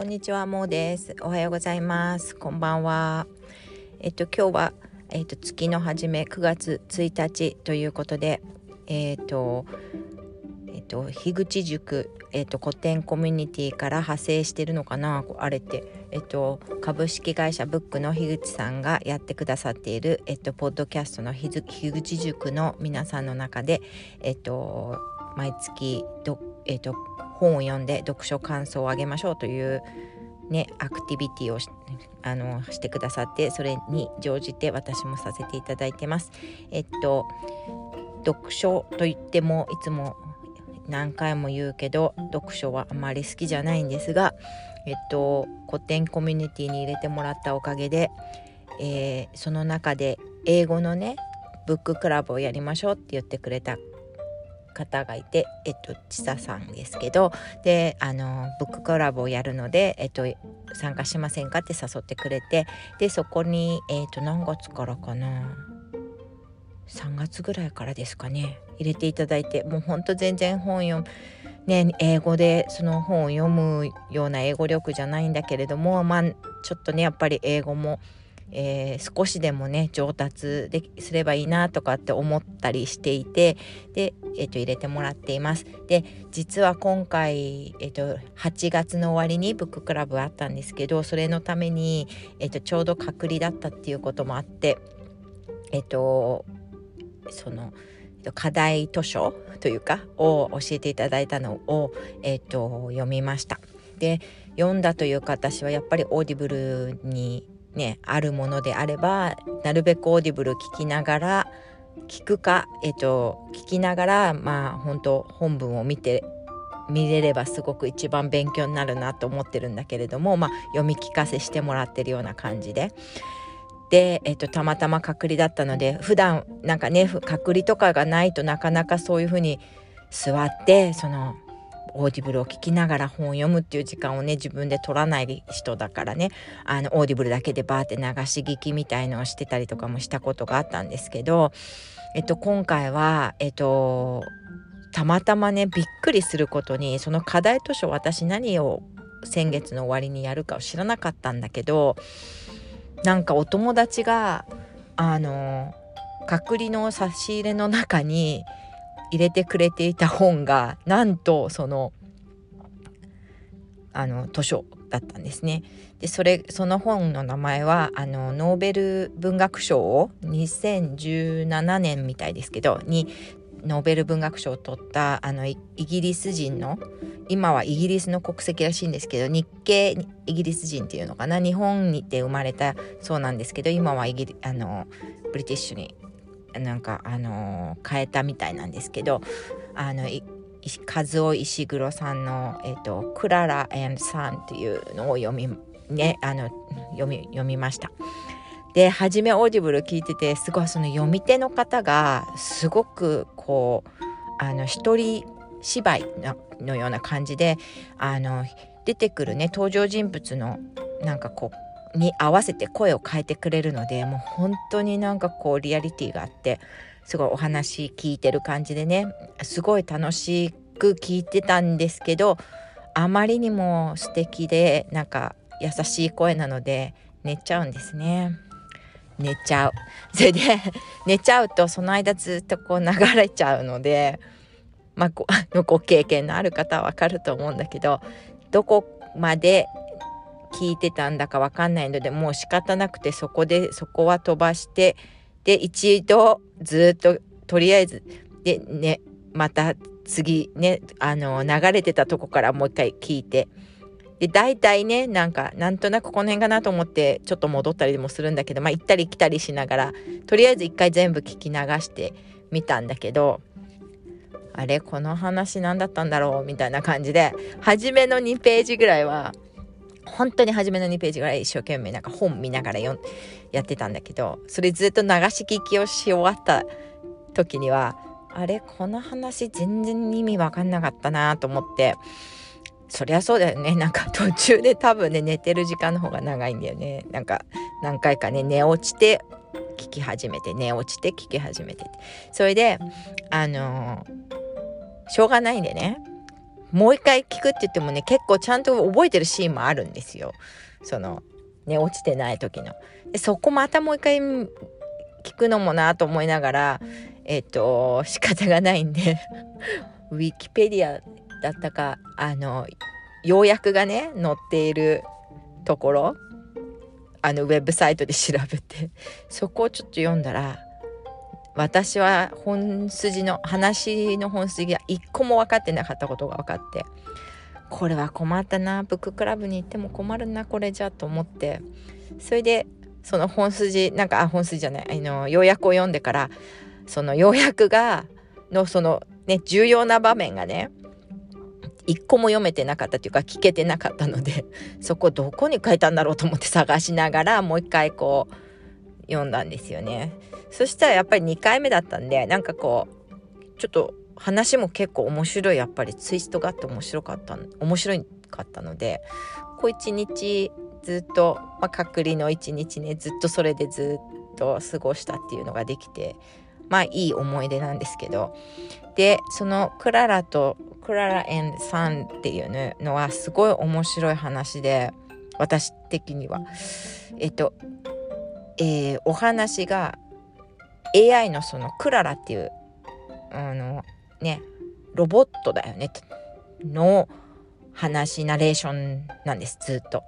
こんにちは、もうです。おはようございます。こんばんは。えっと今日はえっと月の初め9月1日ということで、えっとえっと樋口塾えっと古典コミュニティから派生してるのかなあれってえっと株式会社ブックの樋口さんがやってくださっているえっとポッドキャストの樋口塾の皆さんの中でえっと毎月どえっと本を読んで読書感想をあげましょうというねアクティビティをしあのしてくださってそれに乗じて私もさせていただいてます。えっと読書といってもいつも何回も言うけど読書はあまり好きじゃないんですが、えっと、古典コミュニティに入れてもらったおかげで、えー、その中で英語のねブッククラブをやりましょうって言ってくれた方がいて、えっと、ちささんですけどであのブッククラブをやるので、えっと、参加しませんかって誘ってくれてでそこに、えっと、何月からかな3月ぐらいからですかね入れていただいてもうほんと全然本読ね、英語でその本を読むような英語力じゃないんだけれどもまあちょっとねやっぱり英語もえー、少しでもね上達ですればいいなとかって思ったりしていてで、えー、と入れてもらっています。で実は今回、えー、と8月の終わりにブッククラブあったんですけどそれのために、えー、とちょうど隔離だったっていうこともあってえっ、ー、とその課題図書というかを教えていただいたのを、えーと読みました。で読んだというか私はやっぱり Audible にねあるものであればなるべく Audible 聞きながら聞くかえっと聞きながらまあ本当本文を見て見れればすごく一番勉強になるなと思ってるんだけれども、まあ、読み聞かせしてもらってるような感じで。で、えっと、たまたま隔離だったので普段なんかね隔離とかがないとなかなかそういうふうに座ってその Audible を聞きながら本を読むっていう時間をね自分で取らない人だからね。あの Audible だけでバーって流し聞きみたいのをしてたりとかもしたことがあったんですけど、えっと、今回はえっとたまたまねびっくりすることにその課題図書私何を先月の終わりにやるかを知らなかったんだけどなんかお友達があの隔離の差し入れの中に入れてくれていた本がなんとそのあの図書だったんですね。でそれその本の名前はあのノーベル文学賞を2017年みたいですけどにノーベル文学賞を取ったあのイギリス人の今はイギリスの国籍らしいんですけど日系イギリス人っていうのかな？日本にて生まれたそうなんですけど今はイギリあの British になんかあの、変えたみたいなんですけどあのカズオイシグロさんの「えーと、 Klara and the Sun」っていうのを読み,、ね、あの読み読みました。で初め Audible 聞いててすごいその読み手の方がすごくこうあの一人芝居のような感じであの出てくるね登場人物のなんかこうに合わせて声を変えてくれるのでもう本当になんかこうリアリティがあってすごいお話聞いてる感じでねすごい楽しく聞いてたんですけどあまりにも素敵でなんか優しい声なので寝ちゃうんですね。寝ちゃう。それで寝ちゃうとその間ずっとこう流れちゃうのでまあご ご経験のある方はわかると思うんだけどどこまで聞いてたんだかわかんないのでもう仕方なくてそこでそこは飛ばしてで一度ずっととりあえずでねまた次ねあの流れてたとこからもう一回聞いて。で大体ねなんかなんとなくこの辺かなと思ってちょっと戻ったりもするんだけどまあ行ったり来たりしながらとりあえず一回全部聞き流してみたんだけどあれこの話何だったんだろうみたいな感じで初めの2ページぐらいは本当に初めの2ページぐらい一生懸命なんか本見ながらやってたんだけどそれずっと流し聞きをし終わった時にはあれこの話全然意味わかんなかったなと思ってそりゃそうだよね。なんか途中で多分ね寝てる時間の方が長いんだよね。なんか何回かね寝落ちて聞き始めて寝落ちて聞き始めて。それであのー、しょうがないんでね。もう一回聞くって言ってもね結構ちゃんと覚えてるシーンもあるんですよそのね落ちてない時の。でそこまたもう一回聞くのもなと思いながらえっ、と仕方がないんで ウィキペディアだったかあの要約がね載っているところあのウェブサイトで調べてそこをちょっと読んだら私は本筋の話の本筋が一個も分かってなかったことが分かってこれは困ったなブッククラブに行っても困るなこれじゃと思ってそれでその本筋なんかあ本筋じゃないあの要約を読んでからその要約がのそのね重要な場面がね一個も読めてなかったというか聞けてなかったのでそこどこに書いたんだろうと思って探しながらもう一回こう読んだんですよね。そしたらやっぱり2回目だったんでなんかこうちょっと話も結構面白いやっぱりツイストがあって面白かった面白かったのでこう一日ずっと、まあ、隔離の一日ねずっとそれでずっと過ごしたっていうのができてまあいい思い出なんですけどでそのクララとクララサンっていうのはすごい面白い話で私的にはえっと、えー、お話が AI のそのクララっていうあのねロボットだよねの話ナレーションなんですずっと。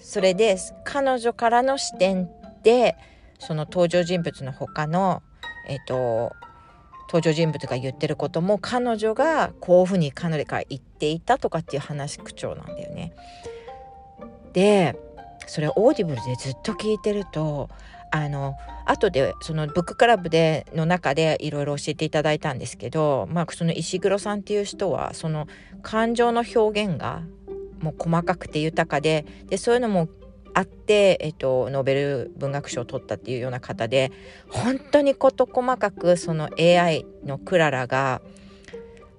それで彼女からの視点でその登場人物の他のえっ、と登場人物が言ってることも彼女がこういうふうに彼女が言っていたとかっていう話口調なんだよね。でそれ Audible でずっと聞いてるとあの後でその book club での中でいろいろ教えていただいたんですけど、まあ、そのイシグロさんっていう人はその感情の表現がもう細かくて豊かででそういうのもあって、えっと、ノーベル文学賞を取ったっていうような方で本当に事細かくその AI のクララが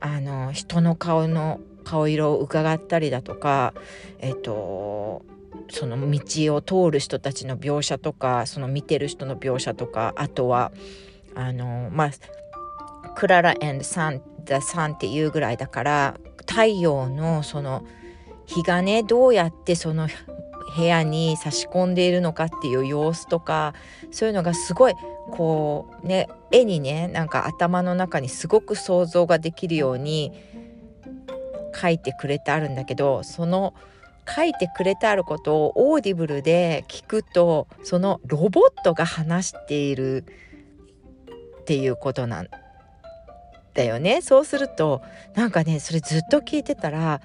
あの人の顔の顔色を伺ったりだとかえっとその道を通る人たちの描写とかその見てる人の描写とかあとはあのまあKlara and the Sun っていうぐらいだから太陽のその日がねどうやってその部屋に差し込んでいるのかっていう様子とかそういうのがすごいこうね絵にねなんか頭の中にすごく想像ができるように書いてくれてあるんだけどその書いてくれてあることを Audible で聞くとそのロボットが話しているっていうことなんだよね。そうするとなんかねそれずっと聞いてたら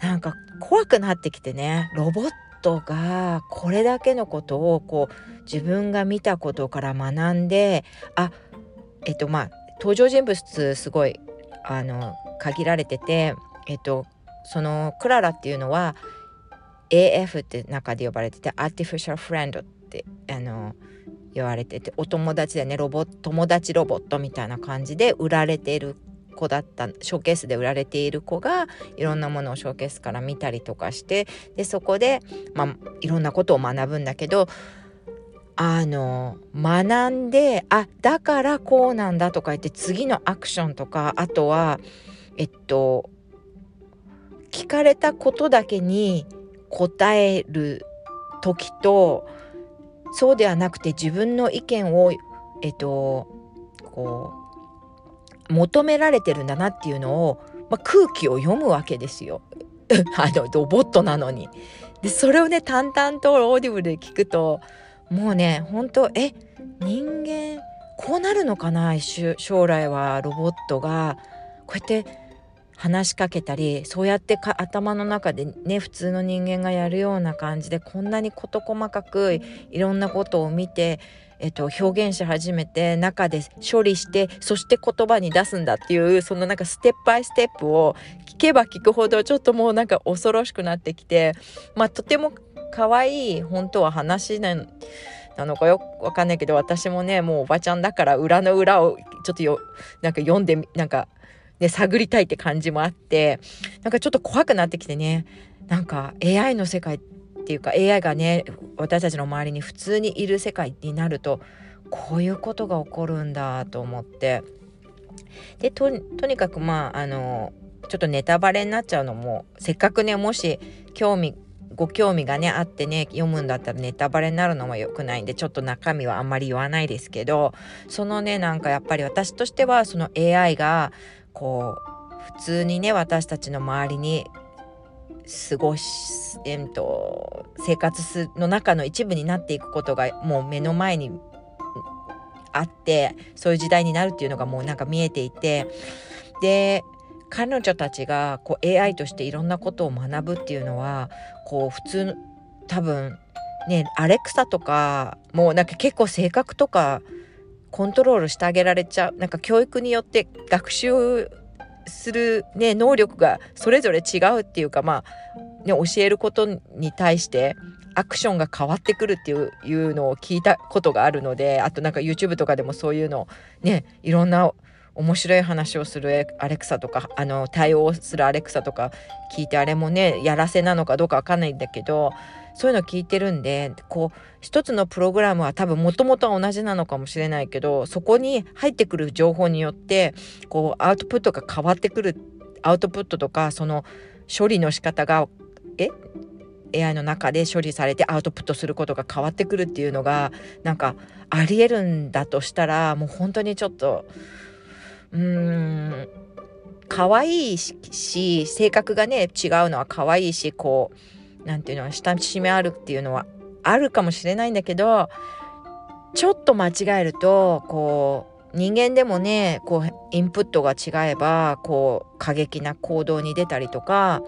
なんか怖くなってきてねロボットがこれだけのことをこう自分が見たことから学んであえっとまあ登場人物すごいあの限られててえっとそのクララっていうのは AF って中で呼ばれててアーティフィシャルフレンドってあの言われててお友達でねロボ友達ロボットみたいな感じで売られてる子だったショーケースで売られている子がいろんなものをショーケースから見たりとかしてでそこで、まあ、いろんなことを学ぶんだけどあの学んであだからこうなんだとか言って次のアクションとかあとはえっと聞かれたことだけに答える時とそうではなくて自分の意見をえっとこう求められてるんだなっていうのを、まあ、空気を読むわけですよ。あのロボットなのに。でそれをね淡々と Audible で聞くともうね本当え人間こうなるのかな将来はロボットがこうやって話しかけたりそうやってか頭の中でね普通の人間がやるような感じでこんなに事細かくいろんなことを見てえっと、表現し始めて中で処理してそして言葉に出すんだっていうそのなんかステップバイステップを聞けば聞くほどちょっともうなんか恐ろしくなってきてまあとても可愛い本当は話なのかよくわかんないけど私もねもうおばちゃんだから裏の裏をちょっとよなんか読んでなんかね探りたいって感じもあってなんかちょっと怖くなってきてね。なんか AI の世界っていうか AI がね私たちの周りに普通にいる世界になるとこういうことが起こるんだと思って。でとにかくまああのちょっとネタバレになっちゃうのもせっかくねもし興味ご興味がねあってね読むんだったらネタバレになるのも良くないんでちょっと中身はあんまり言わないですけどそのねなんかやっぱり私としてはその AI がこう普通にね私たちの周りに過ごし、えー、と生活の中の一部になっていくことがもう目の前にあってそういう時代になるっていうのがもうなんか見えていてで彼女たちがこう AI としていろんなことを学ぶっていうのはこう普通多分ねアレクサとかもうなんか結構性格とかコントロールしてあげられちゃう。なんか教育によって学習する、ね、能力がそれぞれ違うっていうかまあ、ね、教えることに対してアクションが変わってくるっていうのを聞いたことがあるのであとなんか YouTube とかでもそういうのねいろんな面白い話をするアレクサとかあの対応するアレクサとか聞いてあれもねやらせなのかどうかわかんないんだけどそういうの聞いてるんでこう一つのプログラムは多分もともとは同じなのかもしれないけどそこに入ってくる情報によってこうアウトプットが変わってくるアウトプットとかその処理の仕方がえ？AI の中で処理されてアウトプットすることが変わってくるっていうのがなんかありえるんだとしたらもう本当にちょっとうーん可愛いし性格がね違うのは可愛いしこう何て言うの親しみあるっていうのはあるかもしれないんだけどちょっと間違えるとこう人間でもねこうインプットが違えばこう過激な行動に出たりとか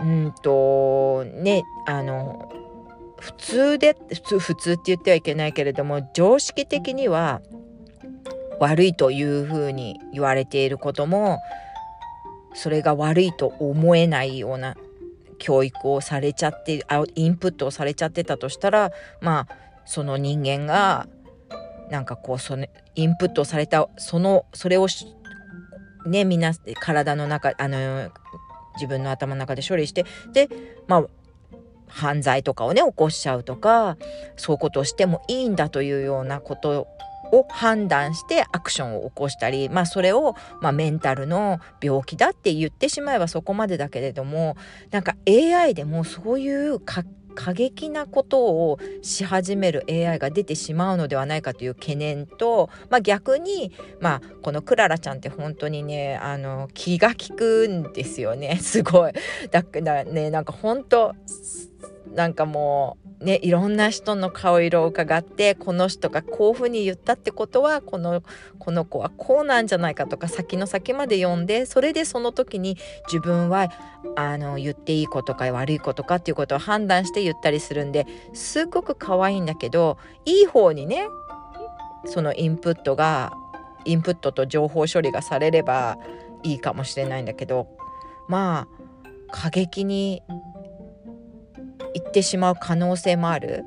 うんとねあの普通で普通普通って言ってはいけないけれども常識的には悪いというふうに言われていることもそれが悪いと思えないような教育をされちゃってあインプットをされちゃってたとしたらまあその人間がなんかこうそのインプットされたそのそれをねみんな体の中あの自分の頭の中で処理してでまあ犯罪とかをね起こしちゃうとかそういうことをしてもいいんだというようなことを判断してアクションを起こしたり、まあ、それを、まあ、メンタルの病気だって言ってしまえばそこまでだけれどもなんか AI でもそういう過激なことをし始める AI が出てしまうのではないかという懸念と、まあ、逆に、まあ、このクララちゃんって本当にねあの気が利くんですよね すごい。だからねなんか本当なんかもうねいろんな人の顔色を伺ってこの人がこういうふうに言ったってことはこのこの子はこうなんじゃないかとか先の先まで読んでそれでその時に自分はあの言っていいことか悪いことかっていうことを判断して言ったりするんですっごく可愛いんだけどいい方にねそのインプットがインプットと情報処理がされればいいかもしれないんだけどまあ過激にってしまう可能性もある？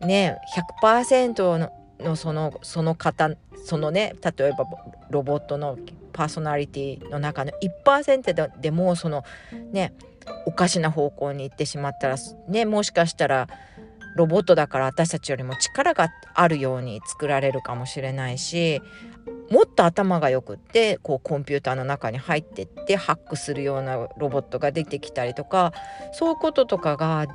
ね100%ののそのその方そのね例えばロボットのパーソナリティの中の1%ででもそのねおかしな方向に行ってしまったらねもしかしたらロボットだから私たちよりも力があるように作られるかもしれないしもっと頭がよくってこうコンピューターの中に入ってってハックするようなロボットが出てきたりとかそういうこととかが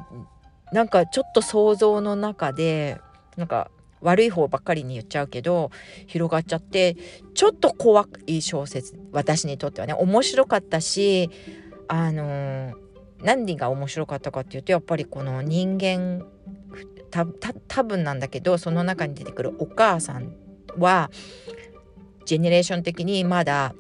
なんかちょっと想像の中でなんか悪い方ばっかりに言っちゃうけど広がっちゃってちょっと怖い小説私にとってはね面白かったしあのー、何が面白かったかっていうとやっぱりこの人間多分なんだけどその中に出てくるお母さんはジェネレーション的にまだ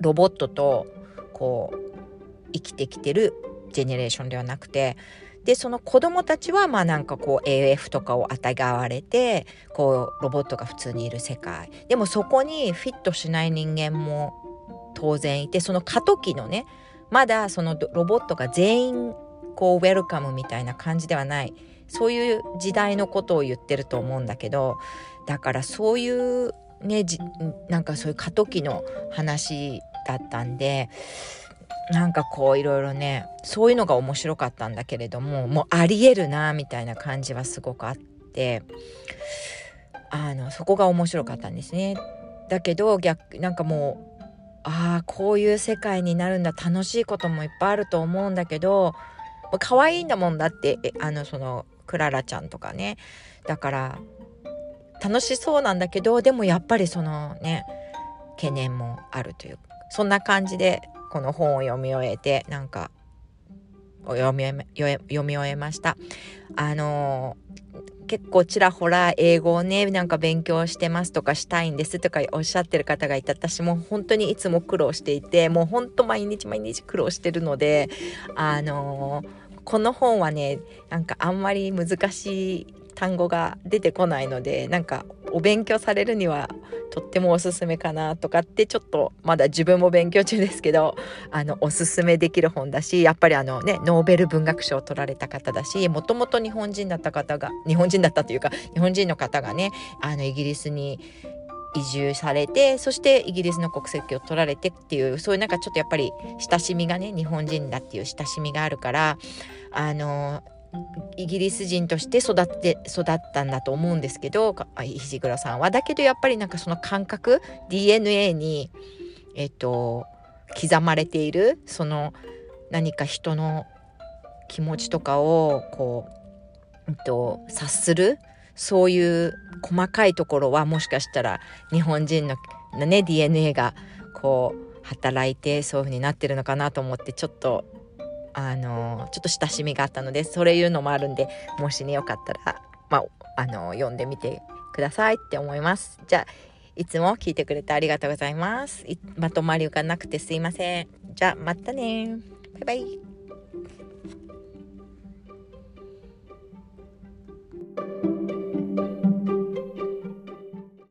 ロボットとこう生きてきてるジェネレーションではなくてでその子供たちはまあなんかこう AF とかをあたがわれてこうロボットが普通にいる世界。でもそこにフィットしない人間も当然いてその過渡期のねまだそのロボットが全員こうウェルカムみたいな感じではない。そういう時代のことを言ってると思うんだけどだからそういうねじなんかそういう過渡期の話だったんでなんかこういろいろねそういうのが面白かったんだけれどももうありえるなみたいな感じはすごくあってあのそこが面白かったんですね。だけど逆なんかもうああこういう世界になるんだ楽しいこともいっぱいあると思うんだけど可愛いんだもんだってあのそのクララちゃんとかねだから楽しそうなんだけどでもやっぱりそのね懸念もあるというそんな感じでこの本を読み終えてなんか読み読み終えました。あのー、結構ちらほら英語をねなんか勉強してますとかしたいんですとかおっしゃってる方がいて私も本当にいつも苦労していてもうほんと毎日毎日苦労してるのであのー、この本はねなんかあんまり難しい単語が出てこないのでなんかお勉強されるにはとってもおすすめかなとかってちょっとまだ自分も勉強中ですけどあのおすすめできる本だしやっぱりあのねノーベル文学賞を取られた方だしもともと日本人だった方が日本人だったというか日本人の方がねあのイギリスに移住されてそしてイギリスの国籍を取られてっていうそういうなんかちょっとやっぱり親しみがね日本人だっていう親しみがあるからあのイギリス人として育って育ったんだと思うんですけど石黒さんは。だけどやっぱりなんかその感覚 DNA にえっと刻まれているその何か人の気持ちとかをこう、えっと、察するそういう細かいところはもしかしたら日本人のね DNA がこう働いてそういう風になってるのかなと思ってちょっとあのちょっと親しみがあったのでそれいうのもあるんでもしねよかったら、まあ、あの読んでみてくださいって思います。じゃあいつも聞いてくれてありがとうございます。まとまりがなくてすいません。じゃあまたねバイバイ。